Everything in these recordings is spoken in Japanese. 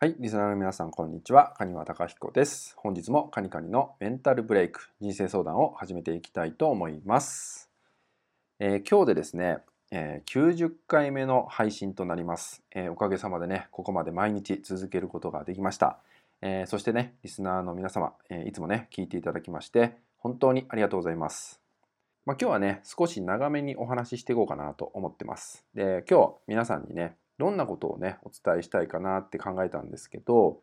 はい、リスナーの皆さん、こんにちは。カニワタカヒコです。本日もカニカニのメンタルブレイク、人生相談を始めていきたいと思います。えー今日でですね、えー90回目の配信となります、えーおかげさまでね、ここまで毎日続けることができました。えーそしてね、リスナーの皆様、えーいつもね、聞いていただきまして、本当にありがとうございます。まあ、今日はね、少し長めにお話ししていこうかなと思ってます。で、今日皆さんにね、どんなことをね、お伝えしたいかなって考えたんですけど、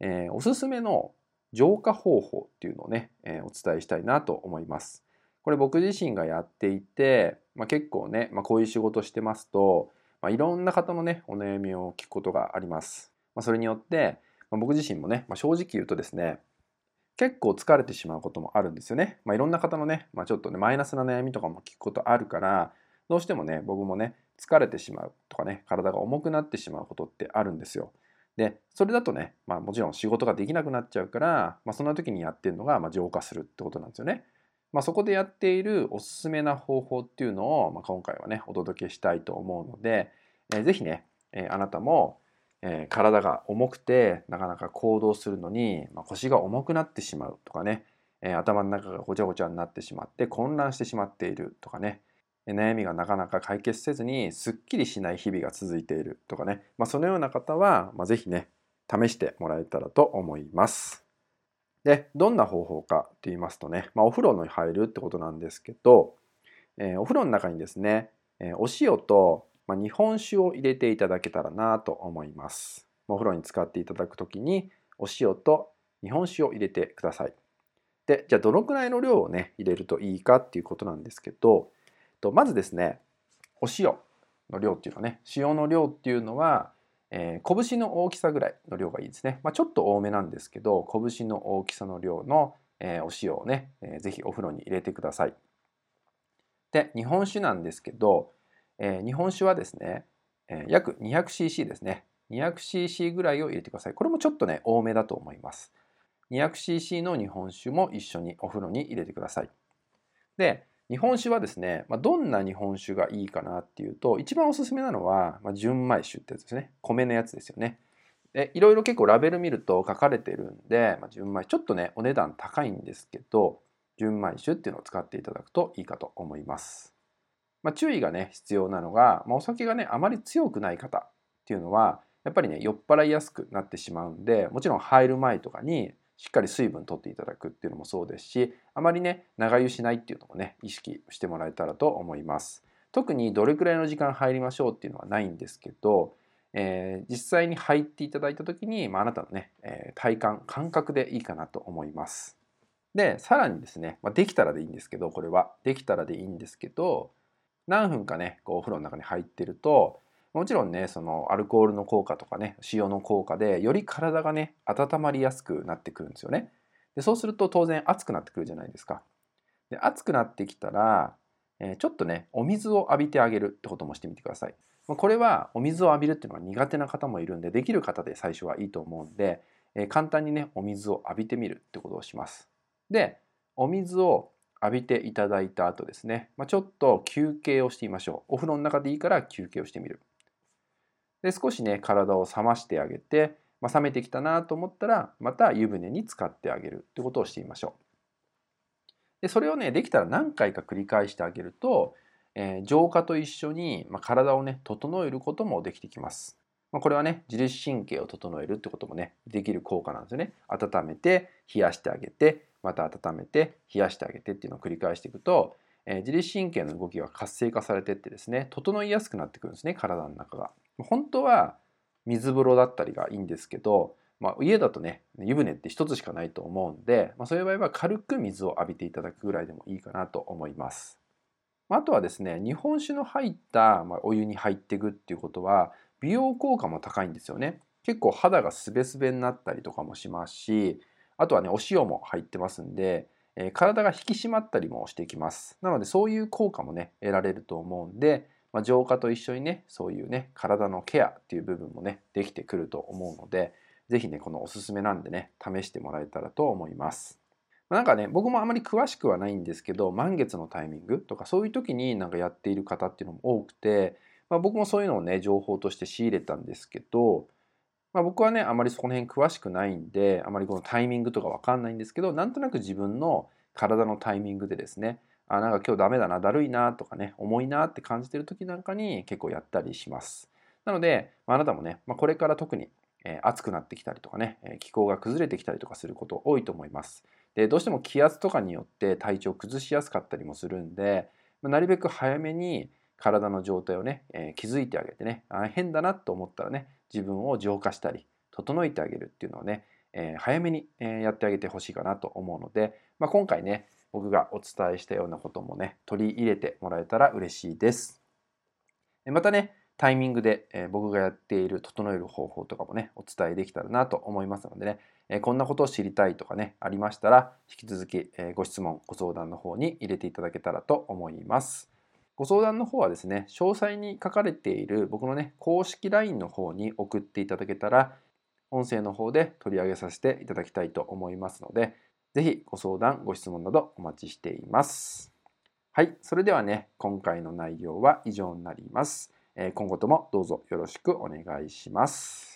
えーおすすめの浄化方法っていうのをね、えーお伝えしたいなと思います。これ僕自身がやっていて、まあ、結構ね、まあ、こういう仕事してますと、まあ、いろんな方のね、お悩みを聞くことがあります。まあ、それによって、まあ、僕自身もね、まあ、正直言うとですね、結構疲れてしまうこともあるんですよね。まあ、いろんな方のね、まあ、ちょっとね、マイナスな悩みとかも聞くことあるから、どうしてもね、僕もね、疲れてしまうとかね、体が重くなってしまうことってあるんですよ。で、それだとね、まあもちろん仕事ができなくなっちゃうから、まあそんな時にやってるのが、ま浄化するってことなんですよね。まあそこでやっているおすすめな方法っていうのを、まあ、今回はね、お届けしたいと思うので、えーぜひね、えーあなたも、えー体が重くてなかなか行動するのに、まあ、腰が重くなってしまうとかね、え頭の中がごちゃごちゃになってしまって混乱してしまっているとかね、悩みがなかなか解決せずにすっきりしない日々が続いているとかね、まあ、そのような方は、まあ、ぜひね試してもらえたらと思います。でどんな方法かと言いますとね、まあ、お風呂に入るってことなんですけど、えーお風呂の中にですね、えーお塩と、まあ、日本酒を入れていただけたらなと思います。お風呂に使っていただくときにお塩と日本酒を入れてください。でじゃあどのくらいの量をね入れるといいかっていうことなんですけどとまずですねお塩の量っていうのはね塩の量っていうのは、えー拳の大きさぐらいの量がいいですね、まあ、ちょっと多めなんですけど拳の大きさの量の、えーお塩をね、えーぜひお風呂に入れてください。で日本酒なんですけど、えー日本酒はですね、えー約 200cc ですね。200cc ぐらいを入れてください。これもちょっとね多めだと思います。200cc の日本酒も一緒にお風呂に入れてください。で日本酒はですね、まあ、どんな日本酒がいいかなっていうと一番おすすめなのは、まあ、純米酒ってやつですね米のやつですよね。でいろいろ結構ラベル見ると書かれてるんで、まあ、純米ちょっとねお値段高いんですけど純米酒っていうのを使っていただくといいかと思います。まあ、注意がね必要なのが、まあ、お酒がねあまり強くない方っていうのはやっぱりね酔っ払いやすくなってしまうんでもちろん入る前とかにしっかり水分取っていただくっていうのもそうですしあまりね長湯しないっていうのもね意識してもらえたらと思います。特にどれくらいの時間入りましょうっていうのはないんですけど、えー実際に入っていただいた時に、まあ、あなたのね、えー体感感覚でいいかなと思います。でさらにですね、まあ、できたらでいいんですけどこれは。できたらでいいんですけど何分かねこうお風呂の中に入ってるともちろんねそのアルコールの効果とかね塩の効果でより体がね温まりやすくなってくるんですよね。でそうすると当然熱くなってくるじゃないですか。で熱くなってきたら、えーちょっとねお水を浴びてあげるってこともしてみてください。まこれはお水を浴びるっていうのは苦手な方もいるんでできる方で最初はいいと思うんで、えー簡単にねお水を浴びてみるってことをします。でお水を浴びていただいた後ですね、まあ、ちょっと休憩をしてみましょう。お風呂の中でいいから休憩をしてみる。で少しね体を冷ましてあげて、まあ、冷めてきたなと思ったらまた湯船に浸かってあげるってことをしてみましょう。でそれをねできたら何回か繰り返してあげると、えー浄化と一緒に、まあ、体をね整えることもできてきます。まあ、これはね自律神経を整えるってこともねできる効果なんですよね。温めて冷やしてあげてまた温めて冷やしてあげてっていうのを繰り返していくと、え自律神経の動きが活性化されてってですね整いやすくなってくるんですね体の中が。本当は水風呂だったりがいいんですけど、まあ、家だとね湯船って一つしかないと思うんで、まあ、そういう場合は軽く水を浴びていただくぐらいでもいいかなと思います。あとはですね日本酒の入ったまお湯に入っていくっていうことは美容効果も高いんですよね。結構肌がスベスベになったりとかもしますしあとはねお塩も入ってますんで、え体が引き締まったりもしてきます。なのでそういう効果もね得られると思うんで、まあ、浄化と一緒にねそういうね体のケアっていう部分もねできてくると思うので是非ねこのおすすめなんでね試してもらえたらと思います。なんかね僕もあまり詳しくはないんですけど満月のタイミングとかそういう時になんかやっている方っていうのも多くて、まあ、僕もそういうのをね情報として仕入れたんですけど、まあ、僕はねあまりそこの辺詳しくないんであまりこのタイミングとか分かんないんですけどなんとなく自分の体のタイミングでですねあなんか今日ダメだなだるいなとかね重いなって感じてる時なんかに結構やったりします。なので、まあ、あなたもね、まあ、これから特に、えー、暑くなってきたりとかね、えー、気候が崩れてきたりとかすること多いと思います。でどうしても気圧とかによって体調を崩しやすかったりもするんで、まあ、なるべく早めに体の状態をね、えー、気づいてあげてねあ変だなと思ったらね自分を浄化したり整えてあげるっていうのをね、えー、早めに、え、やってあげてほしいかなと思うので、まあ、今回ね僕がお伝えしたようなこともね取り入れてもらえたら嬉しいです。またねタイミングで、え僕がやっている整える方法とかもねお伝えできたらなと思いますのでね、えこんなことを知りたいとかねありましたら引き続き、えご質問ご相談の方に入れていただけたらと思います。ご相談の方はですね詳細に書かれている僕のね公式 LINE の方に送っていただけたら音声の方で取り上げさせていただきたいと思いますので是非ご相談ご質問などお待ちしています。はい、それではね今回の内容は以上になります。今後ともどうぞよろしくお願いします。